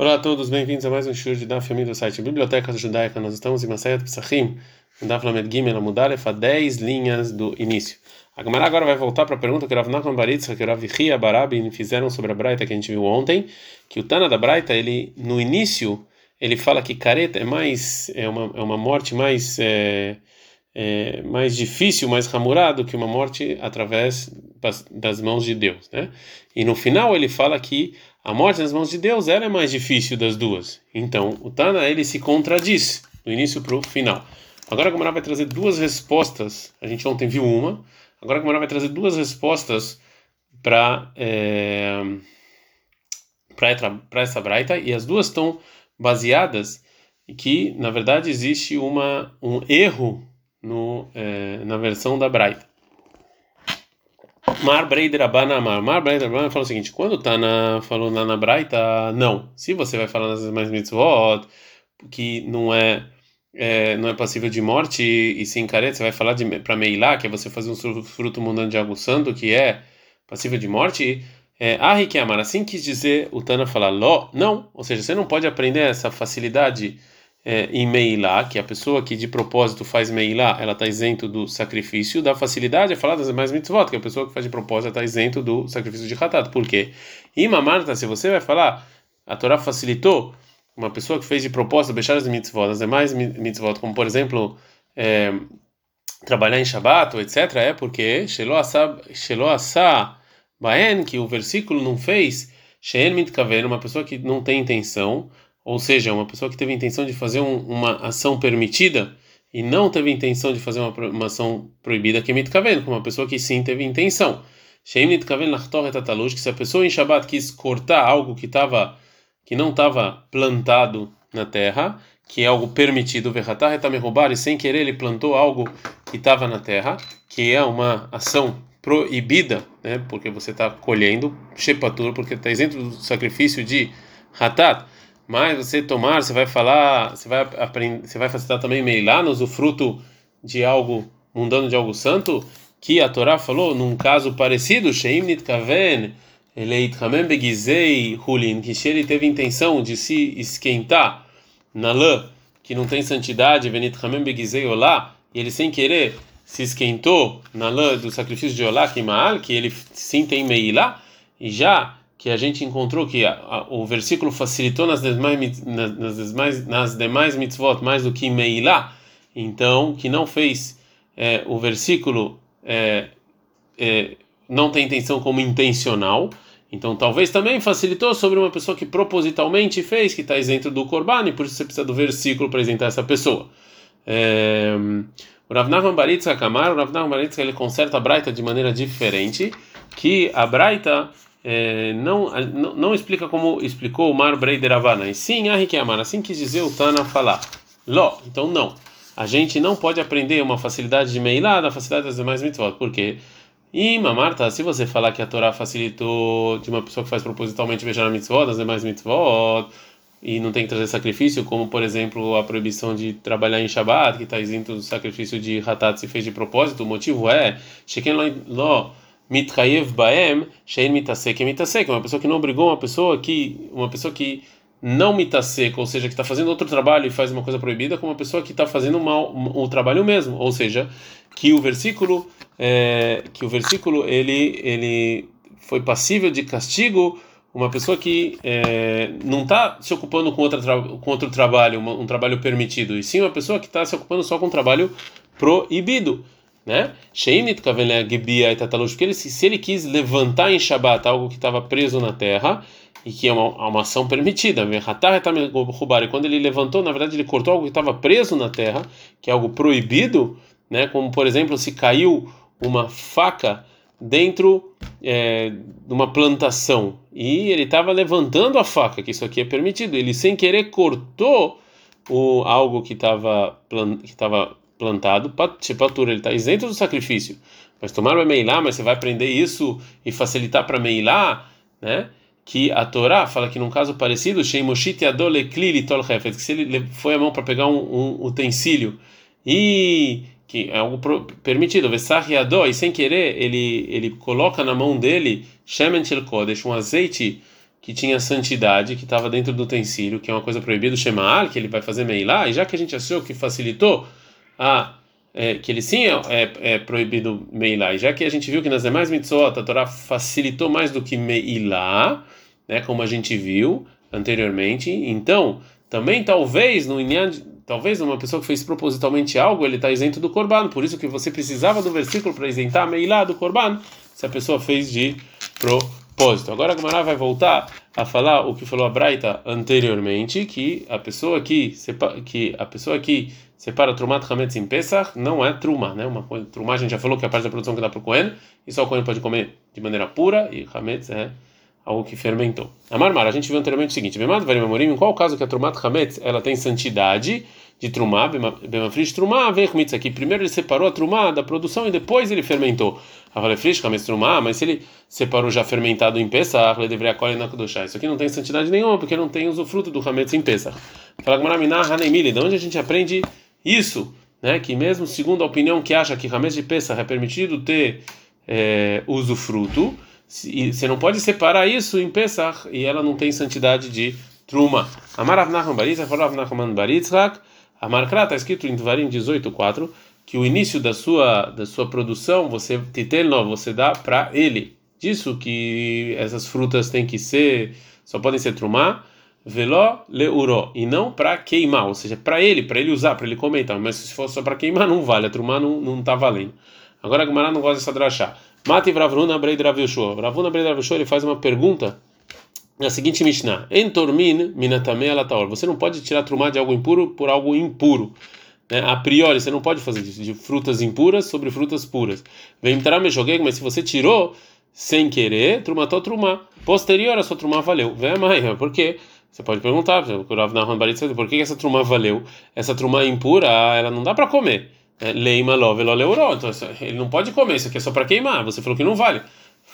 Olá a todos, bem-vindos a mais um show de Daf do site Biblioteca Judaica. Nós estamos em Masayat Pesachim, Daf Lamed Gimel Amudalef, a 10 linhas do início. A Gamara agora vai voltar para a pergunta que Rav Nachman Baritza, que Rav Chia Barabi fizeram sobre a Braita que a gente viu ontem, que o Tana da Braita, ele, no início, ele fala que careta é mais, é uma, é uma morte mais... É, é, mais difícil, mais ramurado que uma morte através das mãos de Deus, né? E no final ele fala que a morte nas mãos de Deus ela é mais difícil das duas. Então o Tana ele se contradiz do início para o final. Agora a Gamara vai trazer duas respostas. A gente ontem viu uma. Agora a Gamara vai trazer duas respostas para é, para essa braita e as duas estão baseadas que na verdade existe uma um erro no, é, na versão da Braita. Mar Breider Abanamar. Mar Breider Abanamar fala o seguinte: quando tá na, falou na, na Braita, não. Se você vai falar nas mais mitzvot, que não é, é, não é passível de morte e, se encarece, você vai falar para Meilá, que é você fazer um fruto mundano de algo santo, que é passível de morte. É, ah, amar, assim quis dizer o Tana falar, não, ou seja, você não pode aprender essa facilidade é, em Meilá, que a pessoa que de propósito faz Meilá, ela está isento do sacrifício, da facilidade é falar das mais mitzvot, que a pessoa que faz de propósito está isento do sacrifício de Hatat. Por quê? E Marta, se você vai falar, a Torá facilitou uma pessoa que fez de propósito deixar as mitzvot, as demais mitzvot, como por exemplo, é, trabalhar em Shabbat, etc., é porque Shelo Asa Baen, que o versículo não fez, Shein Mitkaven, uma pessoa que não tem intenção, ou seja, uma pessoa que teve a intenção de fazer um, uma ação permitida e não teve a intenção de fazer uma, uma ação proibida, que é mitkaven, como uma pessoa que sim teve intenção. Sheim mitkaven que se a pessoa em Shabbat quis cortar algo que estava que não estava plantado na terra, que é algo permitido, verratar roubar e sem querer ele plantou algo que estava na terra, que é uma ação proibida, né? Porque você está colhendo shepatur, porque está isento do sacrifício de hatat mas você tomar, você vai falar, você vai aprender, você vai facilitar também meilá no fruto de algo mundano de algo santo, que a Torá falou num caso parecido, Sheim nitkaven eleitchamen begizei hulin, que se ele teve intenção de se esquentar na lã que não tem santidade, venitchamen begizei olá, e ele sem querer se esquentou na lã do sacrifício de olá, que ele sim tem meilá, e já que a gente encontrou que a, a, o versículo facilitou nas demais, nas, nas, demais, nas demais mitzvot mais do que Meilá, então que não fez é, o versículo é, é, não tem intenção como intencional, então talvez também facilitou sobre uma pessoa que propositalmente fez, que está isento do Corban, e por isso você precisa do versículo para isentar essa pessoa. É, o Rav Baritza Kamar, o Rav Baritza ele conserta a Braita de maneira diferente, que a Braita é, não, não, não explica como explicou o Mar Breider Havana, e sim, Amar, assim quis dizer o Tana falar. Ló, então não. A gente não pode aprender uma facilidade de Meilá da facilidade das demais mitzvot, porque e Marta, se você falar que a Torá facilitou de uma pessoa que faz propositalmente beijar a mitzvot, das demais mitzvot, e não tem que trazer sacrifício, como por exemplo a proibição de trabalhar em Shabbat, que está isento do sacrifício de Hatat se fez de propósito, o motivo é Sheken Lo mitchayev baem shein mitasek mitasek, uma pessoa que não obrigou uma pessoa que uma pessoa que não mitasek, ou seja, que está fazendo outro trabalho e faz uma coisa proibida, com uma pessoa que está fazendo mal o trabalho mesmo, ou seja, que o versículo é, que o versículo ele ele foi passível de castigo uma pessoa que é, não está se ocupando com, outra com outro trabalho, um trabalho permitido, e sim uma pessoa que está se ocupando só com um trabalho proibido né? Sheinit porque ele, se ele quis levantar em Shabat algo que estava preso na terra e que é uma, uma ação permitida, e quando ele levantou, na verdade ele cortou algo que estava preso na terra, que é algo proibido, né? Como por exemplo, se caiu uma faca dentro é, de uma plantação e ele estava levantando a faca, que isso aqui é permitido, ele sem querer cortou o algo que estava que estava plantado, Shepatura, ele está isento do sacrifício. Mas tomar o Meilá, mas você vai aprender isso e facilitar para Meilá, né? Que a Torá fala que num caso parecido, Sheimoshit Adole Klili Tol que se ele foi a mão para pegar um, um, utensílio e que é algo permitido, Vesach e sem querer ele ele coloca na mão dele Shemen Kodesh, um azeite que tinha santidade, que estava dentro do utensílio, que é uma coisa proibida, Shemaal, que ele vai fazer meilá, e já que a gente achou que facilitou a é, que ele sim é, é, é proibido meilá, e já que a gente viu que nas demais mitzvot a Torá facilitou mais do que meilá, né, como a gente viu anteriormente, então também talvez no inyan, talvez uma pessoa que fez propositalmente algo, ele está isento do korban, por isso que você precisava do versículo para isentar meilá do korban, se a pessoa fez de propósito. Agora a Gemara vai voltar a falar o que falou a Braita anteriormente, que a pessoa que que a pessoa que separa Trumat Hametz em Pesach não é Truma, né? Uma coisa, Truma a gente já falou que é a parte da produção que dá para o Cohen, e só o Cohen pode comer de maneira pura, e Hametz é algo que fermentou. A Marmar, a gente viu anteriormente o seguinte: em qual caso que a Trumat Hametz ela tem santidade de Trumá, Bemafrish Trumá, Vechmitz aqui. Primeiro ele separou a Trumá da produção e depois ele fermentou. Avalefrish Hametz Trumá, mas se ele separou já fermentado em Pesach, ele deveria colher na Kudoshá. Isso aqui não tem santidade nenhuma, porque não tem usufruto do Hametz em Pesach. Fala Gmaraminá Hanemili, de onde a gente aprende isso? Né, que mesmo segundo a opinião que acha que Hametz de Pesach é permitido ter é, usufruto, você não pode separar isso em Pesach e ela não tem santidade de Truma. Amar Avnachman Baritzak, falou Avnachman Baritzak, Amar Kra, está escrito em Tvarim 18.4, que o início da sua, da sua produção, você, Titelno, você dá para ele. Disso que essas frutas têm que ser, só podem ser Trumá, Veló leuro e não para queimar, ou seja, para ele, para ele usar, para ele comer, então. mas se for só para queimar, não vale, a Trumá não, não tá valendo. Agora a Gemara não gosta dessa drachá. Mati Vravruna Breid Rav Yoshua. Ravuna Breid Rav Yoshua, ele faz uma pergunta na seguinte Mishnah: Entormin minatame alataor. Você não pode tirar trumá de algo impuro por algo impuro. Né? A priori, você não pode fazer isso, de frutas impuras sobre frutas puras. Vem me joguei, mas se você tirou sem querer, trumatou trumá. Posterior, a sua trumá valeu. Vem a por quê? Você pode perguntar, por que essa trumá valeu? Essa trumá impura, ela não dá para comer. É, leima love leuró. Então ele não pode comer, isso aqui é só para queimar. Você falou que não vale.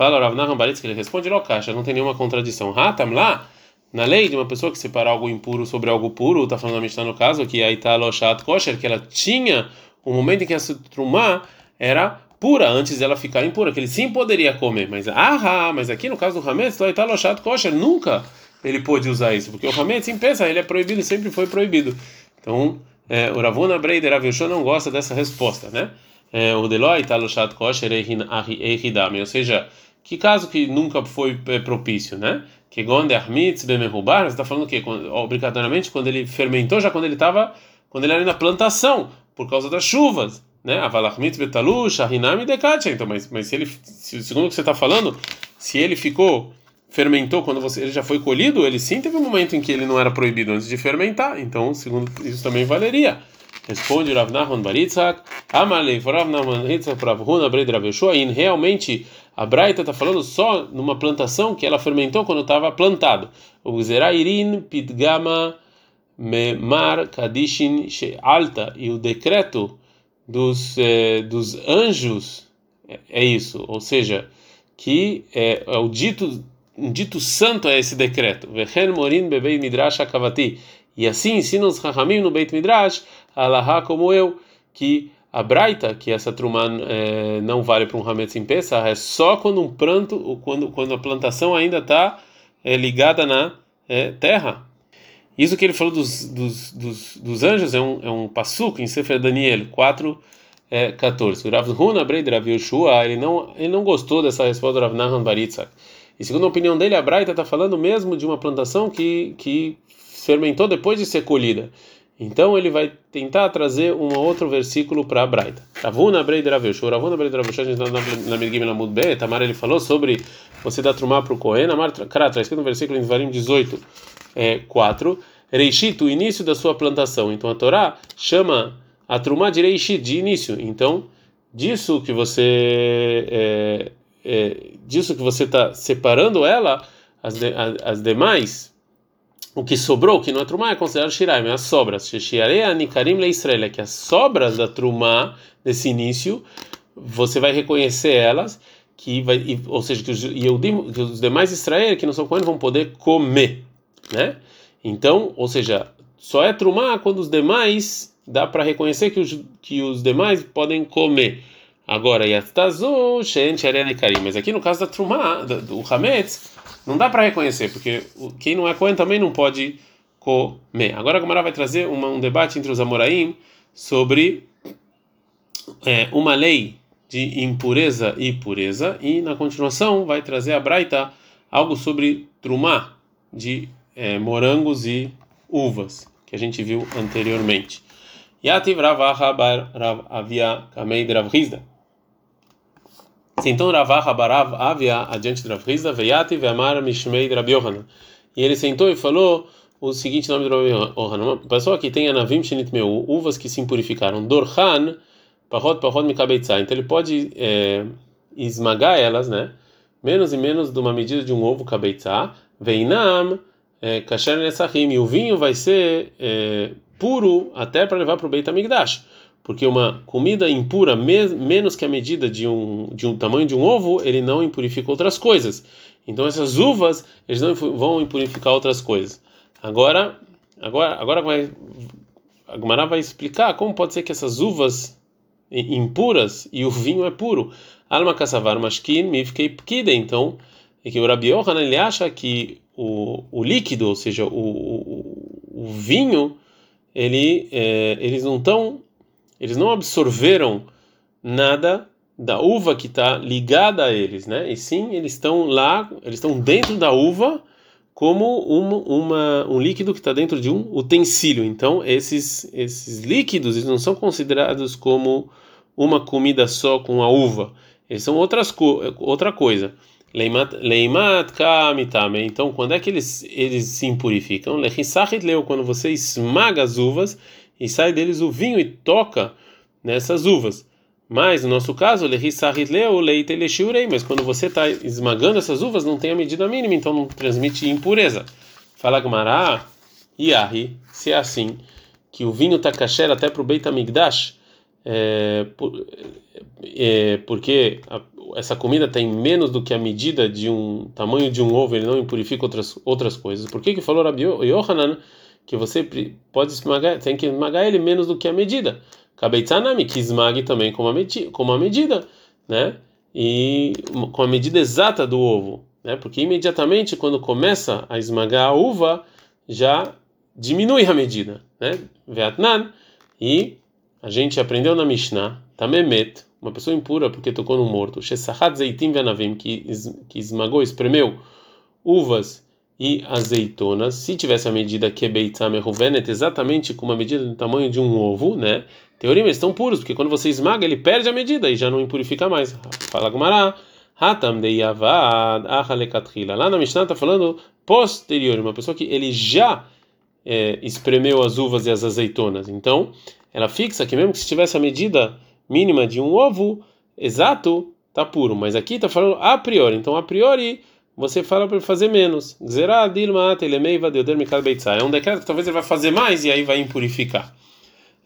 Fala Rav Nahum que ele responde lo caixa, não tem nenhuma contradição. Hatam lá, na lei de uma pessoa que separa algo impuro sobre algo puro, está falando a Mishnah no caso, que aí está loshat kosher, que ela tinha um momento em que essa trumá era pura antes dela ficar impura, que ele sim poderia comer, mas ah, mas aqui no caso do Hametz, está loshat kosher, nunca ele pôde usar isso, porque o Hametz, sim, pensa, ele é proibido, sempre foi proibido. Então, é, o Ravuna Breider Avilshon não gosta dessa resposta, né? É, o Deloy Taloshat Kosher Ehidame, ou seja, que caso que nunca foi é, propício, né? Que Gonde Armitz Bemehubar, você está falando que obrigatoriamente quando ele fermentou, já quando ele estava, quando ele era na plantação, por causa das chuvas, né? Avalachmitz Betalush, Ahinami Dekatia. Então, mas, mas se ele, se, segundo o que você está falando, se ele ficou fermentou quando você, ele já foi colhido, ele sim teve um momento em que ele não era proibido antes de fermentar. Então, segundo isso também valeria. Responde Rav Nahman Baritzak, Amalei, Rav Nahman Baritzak, Rav Huna Bred Rav Yeshua, e realmente a Braita está falando só numa plantação que ela fermentou quando estava plantado. O Zerairin Pidgama Memar Kadishin Alta, e o decreto dos, eh, dos anjos é, é isso, ou seja, que é, é o dito um dito santo é esse decreto. morin bebei midrash akavati. E assim ensinam os Rahamim no Beit Midrash, Alaha como eu, que a Braita, que essa trumã é, não vale para um Hametz em Pesach, é só quando um pranto, quando, quando a plantação ainda está é, ligada na é, terra. Isso que ele falou dos, dos, dos, dos anjos é um, é um passuco em Sefer Daniel 4, é, 14. O Rav Huna Breid Rav Yoshua, ele não, ele não gostou dessa resposta do Rav Nahan Baritzak. E segundo a opinião dele, a Braita está falando mesmo de uma plantação que, que fermentou depois de ser colhida. Então ele vai tentar trazer um outro versículo para a Braita. Ravuna Breida Raveshu, Ravuna Breida a gente está na Mirgim Lamud B, Tamar ele falou sobre você dar trumar para o Kohen, Amar Kara, está no versículo em Varim 18, é, 4, Reishit, o início da sua plantação. Então a Torá chama a trumá de Reishit, de início. Então, disso que você é, é, disso que você está separando ela, as, de, as, as, demais, o que sobrou, que não é trumá, é considerado shiraim, é as sobras. Shiarei nikarim le Israel, é que as sobras da trumá desse início, você vai reconhecer elas, que vai, ou seja, que os, Yehudim, que os demais Israel que não são Kohen vão poder comer, né? Então, ou seja, só é trumá quando os demais dá para reconhecer que os, que os demais podem comer. Agora, Yastazu, Shen. Mas aqui no caso da Trumá, do Hametz, não dá para reconhecer, porque quem não é Cohen também não pode comer. Agora a Gomara vai trazer uma, um debate entre os Amoraim sobre é, uma lei de impureza e pureza, e na continuação vai trazer a Braita algo sobre trumá de é, morangos e uvas, que a gente viu anteriormente. Yativ Rav Avia Kamei Rav Rizda. Sentou Ravaha Barav Avia adiante de Rav Rizda, Veyativ Amar Mishmei Rav Yohanan. E ele sentou e falou o seguinte nome do Rav Yohanan. Uma pessoa que tem anavim shenit meu, uvas que se impurificaram. Dorhan Pahot Pahot Mikabeitzah. Então ele pode é, esmagar elas, né? Menos e menos de uma medida de um ovo kabeitzah. Veinam é, kasher nesachim. E o vinho vai ser é, puro até para levar para o Beit HaMikdash. Porque uma comida impura, me, menos que a medida de um, de um tamanho de um ovo, ele não impurifica outras coisas. Então essas uvas, eles não vão impurificar outras coisas. Agora, agora, agora vai, a Gumara vai explicar como pode ser que essas uvas impuras e o vinho é puro. Alma kassavar mashkin mifkei pkide. Então, é que o Rabi ele acha que o, o líquido, ou seja, o, o, o vinho, ele, é, eles não estão, eles não absorveram nada da uva que está ligada a eles, né? E sim, eles estão lá, eles estão dentro da uva como uma, uma um líquido que está dentro de um utensílio. Então, esses esses líquidos eles não são considerados como uma comida só com a uva. Eles são outras outra coisa. Leimat leimat kamitame. Então, quando é que eles eles se impurificam? Lechisachit leu quando você esmaga as uvas e sai deles o vinho e toca nessas uvas. Mas no nosso caso. Mas quando você está esmagando essas uvas, não tem a medida mínima, então não transmite impureza. Fala Gmará, Yahi, se é assim, que o vinho está kasher até para o Beit HaMikdash, é, por, é, porque a, essa comida tem menos do que a medida de um tamanho de um ovo, ele não impurifica outras outras coisas. Por que que falou Rabi Yohanan que você pode esmagar, tem que esmagar ele menos do que a medida? Kabeitzanami, que esmague também com a, a medida, né? E com a medida exata do ovo, né? Porque imediatamente quando começa a esmagar a uva, já diminui a medida, né? Vietnam e a gente aprendeu na Mishnah, Tamemet, uma pessoa impura porque tocou no morto, Shesahat Zeitim Venavim, que esmagou, espremeu uvas e azeitonas, se tivesse a medida que Ruvenet, exatamente com uma medida do tamanho de um ovo, né? Teoria, eles estão puros, porque quando você esmaga, ele perde a medida e já não impurifica mais. Fala Gumará. Hatam de Yavad Achalekatrila. Lá na Mishnah está falando posterior, uma pessoa que ele já é, espremeu as uvas e as azeitonas. Então, ela fixa que mesmo que se tivesse a medida mínima de um ovo exato, tá puro. Mas aqui está falando a priori. Então, a priori, você fala para fazer menos. É um decreto que talvez ele vai fazer mais e aí vai impurificar.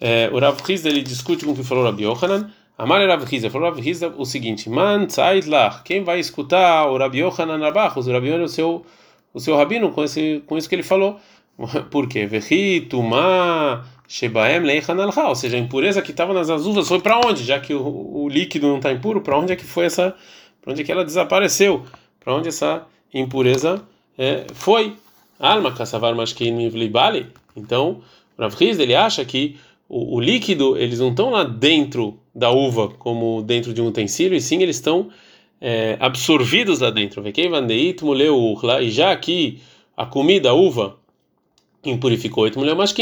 É, o Rav Hizda, ele discute com o que falou Rabi Yohanan. Amar Rav Hizda falou Rav Hizda o seguinte: Man. Quem vai escutar o Rabi Yohanan Rabachos? O Rabi Yohanan, o seu, o seu rabino, com, esse, com isso que ele falou. Por quê? Ou seja, a impureza que estava nas uvas foi para onde? Já que o, o líquido não está impuro, para onde é que foi essa? Para onde é que ela desapareceu? Para onde essa impureza é, foi? Alma kassavar mashkin vlibali. Então, Rav Hiz, ele acha que o, o, líquido eles não estão lá dentro da uva como dentro de um utensílio, e sim eles estão é, absorvidos lá dentro. E já aqui a comida, a uva impurificou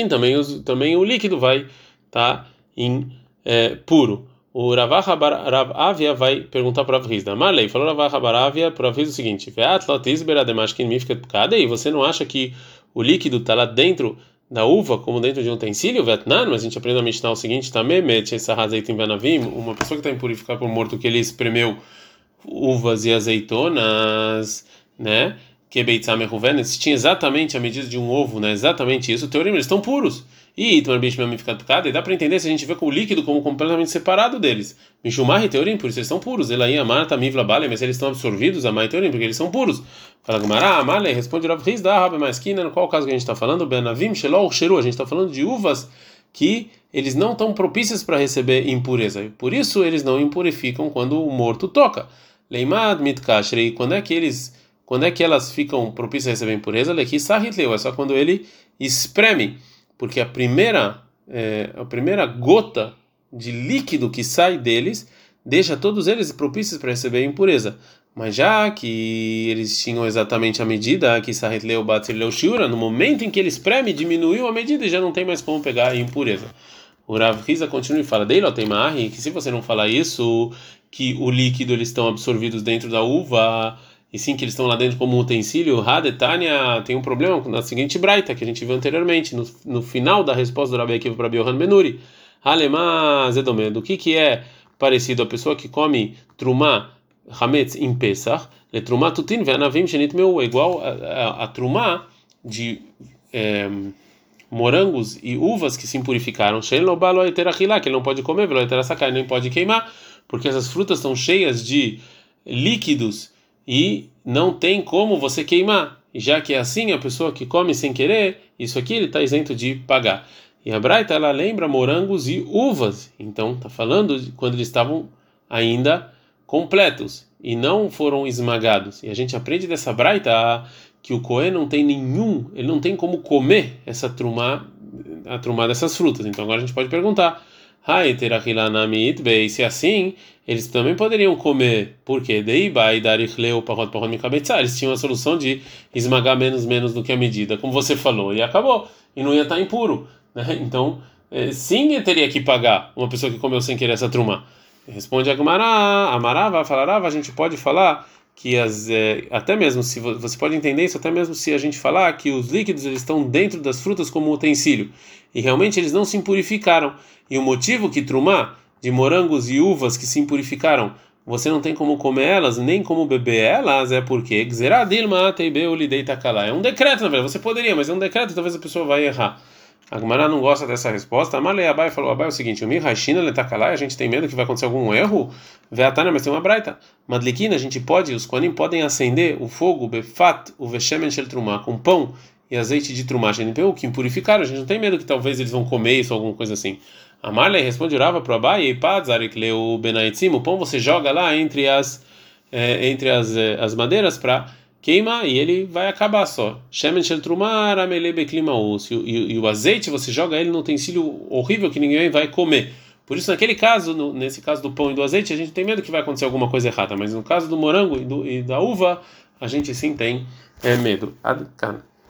também, também o líquido vai estar tá em é, puro. O Rav Avia vai perguntar para Rav Hizda. Marley falou Ravah Avia para Rav o seguinte: E você não acha que o líquido está lá dentro da uva, como dentro de um utensílio? Vietnã, mas a gente aprende a Mishnah o seguinte: também mete essa em Vanavim, uma pessoa que está impurificada por morto, que ele espremeu uvas e azeitonas, né? Que Beitzam se tinha exatamente a medida de um ovo, né? Exatamente isso, o teorema, eles estão puros. E Itmar Bishmamificado e dá para entender se a gente vê com o líquido como completamente separado deles. Mishumar e teorim, por isso eles estão puros. Elaí, Amar, Tamivla, Bale, mas eles estão absorvidos, Amar e teorim, porque eles são puros. Fala Gumará, Amale, responde Rav Riz, da Rabi Maskina, no qual caso que a gente está falando? Benavim, Shelol, Sheru, a gente está falando de uvas que eles não estão propícias para receber impureza. Por isso eles não impurificam quando o morto toca. Leimad, Mitkashrei, quando é que eles Quando é que elas ficam propícias a receber impureza? Sarritleu, é só quando ele espreme, porque a primeira, é, a primeira gota de líquido que sai deles deixa todos eles propícios para receber impureza. Mas já que eles tinham exatamente a medida que Sarretleu Batzileu Shiura, no momento em que ele espreme, diminuiu a medida e já não tem mais como pegar a impureza. O Rav Riza continua e fala: Deilo tem que se você não falar isso, que o líquido eles estão absorvidos dentro da uva, e sim que eles estão lá dentro como utensílio, Hadetania tem um problema na seguinte braita que a gente viu anteriormente, no, no final da resposta do Rabi Akiva para Biohan Benuri. Halema Zedomé, do que que é parecido a pessoa que come trumá hametz em Pesach, le trumá tutin ve'anavim shenit meu, é igual a, a, a trumá de é, morangos e uvas que se impurificaram, que ele não pode comer, ele nem pode queimar, porque essas frutas estão cheias de líquidos e não tem como você queimar. E já que é assim, a pessoa que come sem querer, isso aqui ele está isento de pagar. E a Braita ela lembra morangos e uvas. Então está falando de quando eles estavam ainda completos e não foram esmagados. E a gente aprende dessa Braita que o Cohen não tem nenhum, ele não tem como comer essa trumá, a trumá dessas frutas. Então agora a gente pode perguntar, se assim, eles também poderiam comer, porque eles tinham a solução de esmagar menos menos do que a medida, como você falou, e acabou, e não ia estar impuro. Né? Então, eh, sim, teria que pagar uma pessoa que comeu sem querer essa trumá. Responde a Gumará, Amará, vai falar, a gente pode falar que as é, até mesmo se você pode entender isso até mesmo se a gente falar que os líquidos eles estão dentro das frutas como utensílio. E realmente eles não se impurificaram. E o motivo que trumá de morangos e uvas que se impurificaram você não tem como comer elas nem como beber elas é porque é um decreto na verdade. Você poderia mas é um decreto talvez a pessoa vai errar a Gemara não gosta dessa resposta. Amalei Abai falou: Abai é o seguinte: o Mihashina letakalai, a gente tem medo que vai acontecer algum erro. Veatana, mas tem uma braita. Madlikina, a gente pode, os Koanim podem acender o fogo, befat, o veshemen shel trumá, com pão e azeite de trumá, o que impurificaram. A gente não tem medo que talvez eles vão comer isso ou alguma coisa assim. Amalei responde: Rava pro Abai, e padzarik leu benaitzim, o pão você joga lá entre as, é, entre as, é, as madeiras para queima e ele vai acabar só. Shemen shel trumar amelebe clima e o azeite você joga ele no utensílio horrível que ninguém vai comer. Por isso, naquele caso, no, nesse caso do pão e do azeite, a gente tem medo que vai acontecer alguma coisa errada, mas no caso do morango e, do, e da uva, a gente sim tem é, medo. Adkan.